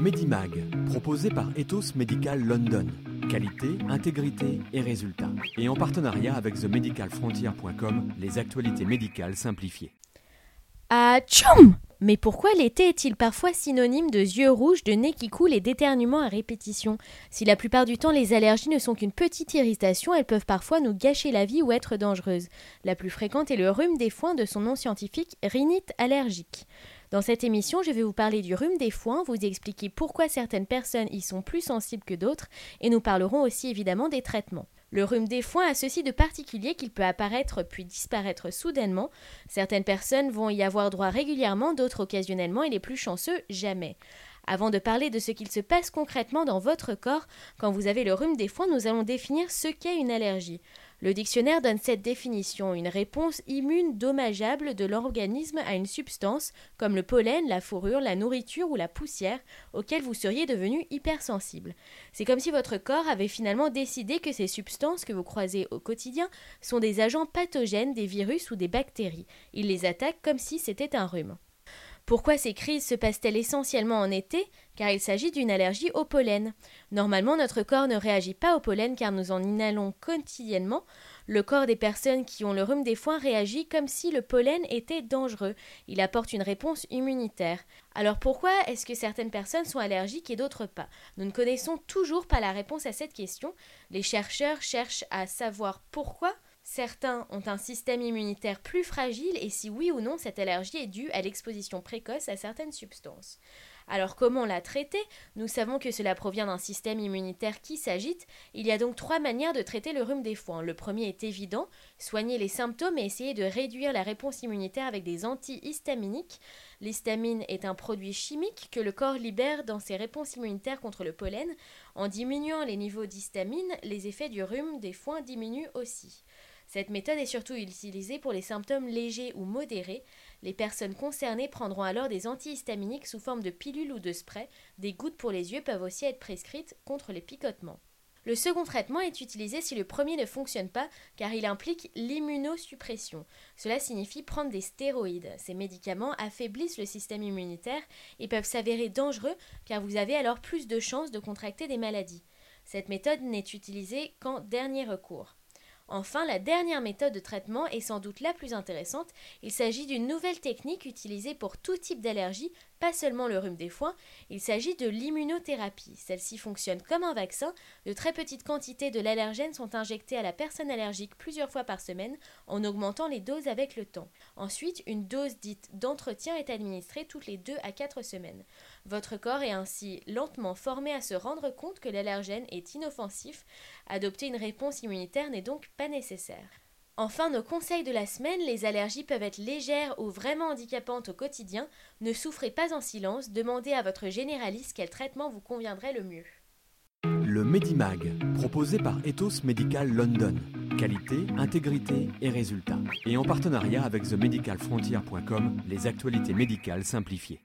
Medimag, proposé par Ethos Medical London. Qualité, intégrité et résultats. Et en partenariat avec TheMedicalFrontier.com, les actualités médicales simplifiées. Ah, tchoum Mais pourquoi l'été est-il parfois synonyme de yeux rouges, de nez qui coule et d'éternuement à répétition? Si la plupart du temps les allergies ne sont qu'une petite irritation, elles peuvent parfois nous gâcher la vie ou être dangereuses. La plus fréquente est le rhume des foins de son nom scientifique rhinite allergique. Dans cette émission, je vais vous parler du rhume des foins, vous expliquer pourquoi certaines personnes y sont plus sensibles que d'autres, et nous parlerons aussi évidemment des traitements. Le rhume des foins a ceci de particulier qu'il peut apparaître puis disparaître soudainement. Certaines personnes vont y avoir droit régulièrement, d'autres occasionnellement, et les plus chanceux, jamais. Avant de parler de ce qu'il se passe concrètement dans votre corps quand vous avez le rhume des foins, nous allons définir ce qu'est une allergie. Le dictionnaire donne cette définition, une réponse immune dommageable de l'organisme à une substance, comme le pollen, la fourrure, la nourriture ou la poussière, auquel vous seriez devenu hypersensible. C'est comme si votre corps avait finalement décidé que ces substances que vous croisez au quotidien sont des agents pathogènes, des virus ou des bactéries. Il les attaque comme si c'était un rhume. Pourquoi ces crises se passent-elles essentiellement en été? Car il s'agit d'une allergie au pollen. Normalement, notre corps ne réagit pas au pollen car nous en inhalons quotidiennement. Le corps des personnes qui ont le rhume des foins réagit comme si le pollen était dangereux. Il apporte une réponse immunitaire. Alors pourquoi est-ce que certaines personnes sont allergiques et d'autres pas? Nous ne connaissons toujours pas la réponse à cette question. Les chercheurs cherchent à savoir pourquoi Certains ont un système immunitaire plus fragile et si oui ou non cette allergie est due à l'exposition précoce à certaines substances. Alors comment la traiter? Nous savons que cela provient d'un système immunitaire qui s'agite. Il y a donc trois manières de traiter le rhume des foins. Le premier est évident, soigner les symptômes et essayer de réduire la réponse immunitaire avec des antihistaminiques. L'histamine est un produit chimique que le corps libère dans ses réponses immunitaires contre le pollen. En diminuant les niveaux d'histamine, les effets du rhume des foins diminuent aussi. Cette méthode est surtout utilisée pour les symptômes légers ou modérés. Les personnes concernées prendront alors des antihistaminiques sous forme de pilules ou de spray. Des gouttes pour les yeux peuvent aussi être prescrites contre les picotements. Le second traitement est utilisé si le premier ne fonctionne pas car il implique l'immunosuppression. Cela signifie prendre des stéroïdes. Ces médicaments affaiblissent le système immunitaire et peuvent s'avérer dangereux car vous avez alors plus de chances de contracter des maladies. Cette méthode n'est utilisée qu'en dernier recours. Enfin, la dernière méthode de traitement est sans doute la plus intéressante. Il s'agit d'une nouvelle technique utilisée pour tout type d'allergie, pas seulement le rhume des foins. Il s'agit de l'immunothérapie. Celle-ci fonctionne comme un vaccin. De très petites quantités de l'allergène sont injectées à la personne allergique plusieurs fois par semaine en augmentant les doses avec le temps. Ensuite, une dose dite d'entretien est administrée toutes les 2 à 4 semaines. Votre corps est ainsi lentement formé à se rendre compte que l'allergène est inoffensif. Adopter une réponse immunitaire n'est donc pas nécessaire. Enfin, nos conseils de la semaine, les allergies peuvent être légères ou vraiment handicapantes au quotidien. Ne souffrez pas en silence, demandez à votre généraliste quel traitement vous conviendrait le mieux. Le Medimag, proposé par Ethos Medical London. Qualité, intégrité et résultats. Et en partenariat avec TheMedicalFrontier.com, les actualités médicales simplifiées.